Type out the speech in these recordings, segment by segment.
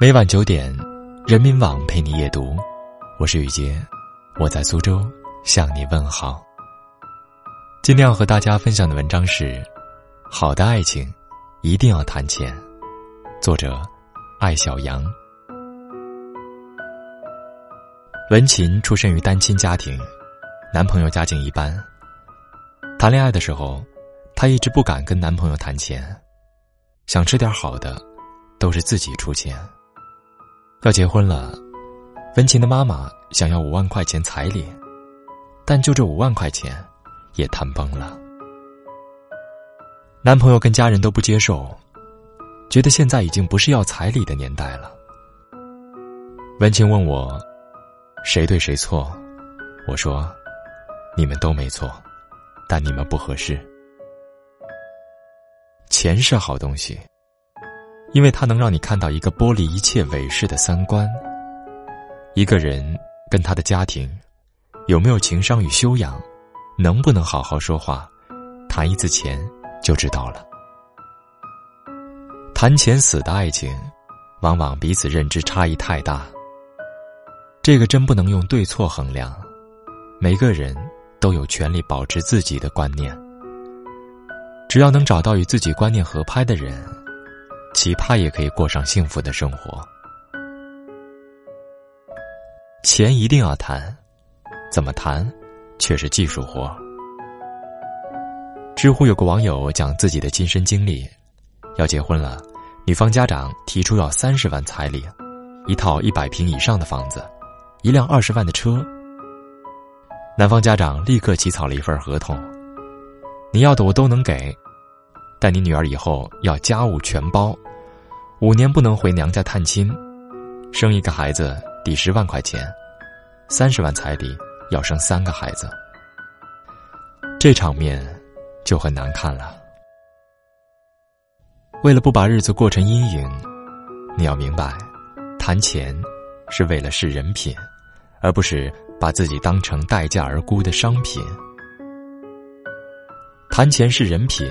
每晚九点，人民网陪你夜读，我是雨洁，我在苏州向你问好。今天要和大家分享的文章是：好的爱情一定要谈钱。作者：艾小阳。文琴出身于单亲家庭，男朋友家境一般。谈恋爱的时候，她一直不敢跟男朋友谈钱，想吃点好的，都是自己出钱。要结婚了，文琴的妈妈想要五万块钱彩礼，但就这五万块钱，也谈崩了。男朋友跟家人都不接受，觉得现在已经不是要彩礼的年代了。文琴问我，谁对谁错？我说，你们都没错，但你们不合适。钱是好东西。因为它能让你看到一个剥离一切伪饰的三观。一个人跟他的家庭有没有情商与修养，能不能好好说话，谈一次钱就知道了。谈钱死的爱情，往往彼此认知差异太大。这个真不能用对错衡量，每个人都有权利保持自己的观念。只要能找到与自己观念合拍的人。奇葩也可以过上幸福的生活。钱一定要谈，怎么谈，却是技术活。知乎有个网友讲自己的亲身经历：要结婚了，女方家长提出要三十万彩礼，一套一百平以上的房子，一辆二十万的车。男方家长立刻起草了一份合同：你要的我都能给。但你女儿以后要家务全包，五年不能回娘家探亲，生一个孩子抵十万块钱，三十万彩礼要生三个孩子，这场面就很难看了。为了不把日子过成阴影，你要明白，谈钱是为了是人品，而不是把自己当成待价而沽的商品。谈钱是人品。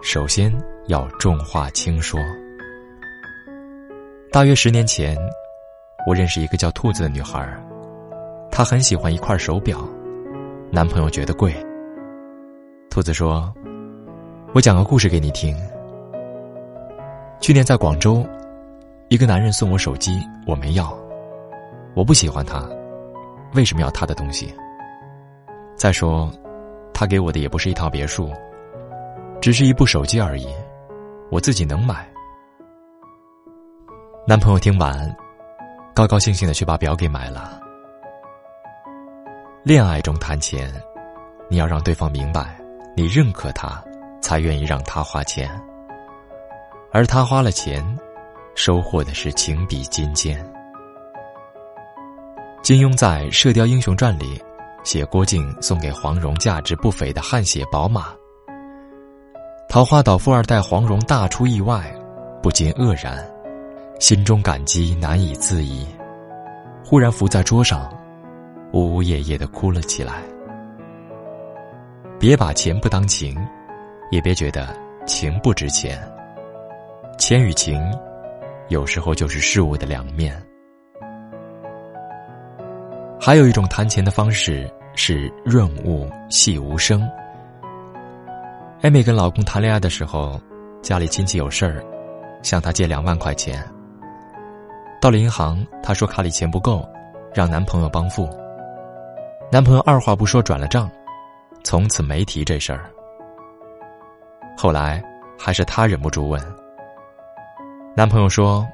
首先要重话轻说。大约十年前，我认识一个叫兔子的女孩，她很喜欢一块手表，男朋友觉得贵。兔子说：“我讲个故事给你听。去年在广州，一个男人送我手机，我没要，我不喜欢他，为什么要他的东西？再说，他给我的也不是一套别墅。”只是一部手机而已，我自己能买。男朋友听完，高高兴兴的去把表给买了。恋爱中谈钱，你要让对方明白，你认可他，才愿意让他花钱。而他花了钱，收获的是情比金坚。金庸在《射雕英雄传》里，写郭靖送给黄蓉价值不菲的汗血宝马。桃花岛富二代黄蓉大出意外，不禁愕然，心中感激难以自已，忽然伏在桌上，呜呜咽咽的哭了起来。别把钱不当情，也别觉得情不值钱。钱与情，有时候就是事物的两面。还有一种谈钱的方式是润物细无声。艾美跟老公谈恋爱的时候，家里亲戚有事儿，向她借两万块钱。到了银行，她说卡里钱不够，让男朋友帮付。男朋友二话不说转了账，从此没提这事儿。后来还是她忍不住问。男朋友说：“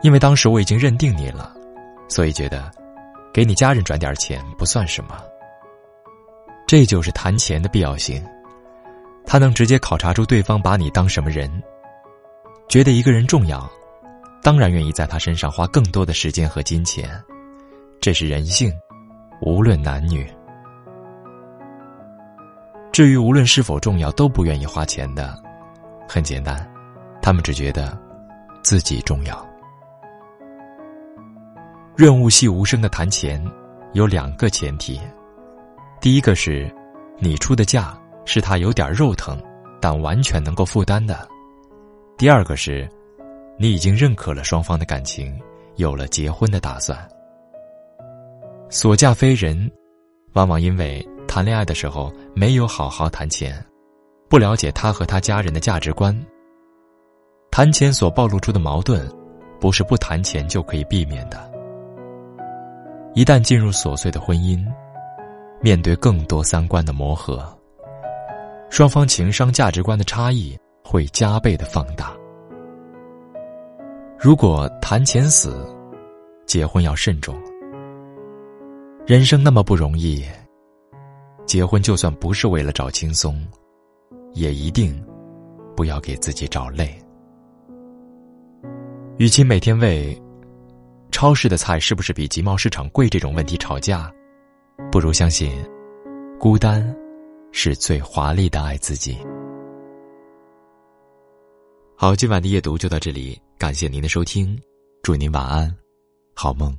因为当时我已经认定你了，所以觉得给你家人转点钱不算什么。”这就是谈钱的必要性。他能直接考察出对方把你当什么人，觉得一个人重要，当然愿意在他身上花更多的时间和金钱，这是人性，无论男女。至于无论是否重要都不愿意花钱的，很简单，他们只觉得自己重要。润物细无声的谈钱，有两个前提，第一个是，你出的价。是他有点肉疼，但完全能够负担的。第二个是，你已经认可了双方的感情，有了结婚的打算。所嫁非人，往往因为谈恋爱的时候没有好好谈钱，不了解他和他家人的价值观。谈钱所暴露出的矛盾，不是不谈钱就可以避免的。一旦进入琐碎的婚姻，面对更多三观的磨合，双方情商价值观的差异会加倍的放大。如果谈钱死，结婚要慎重。人生那么不容易，结婚就算不是为了找轻松，也一定不要给自己找累。与其每天为超市的菜是不是比集贸市场贵这种问题吵架，不如相信，孤单是最华丽的爱自己。好，今晚的夜读就到这里，感谢您的收听，祝您晚安，好梦。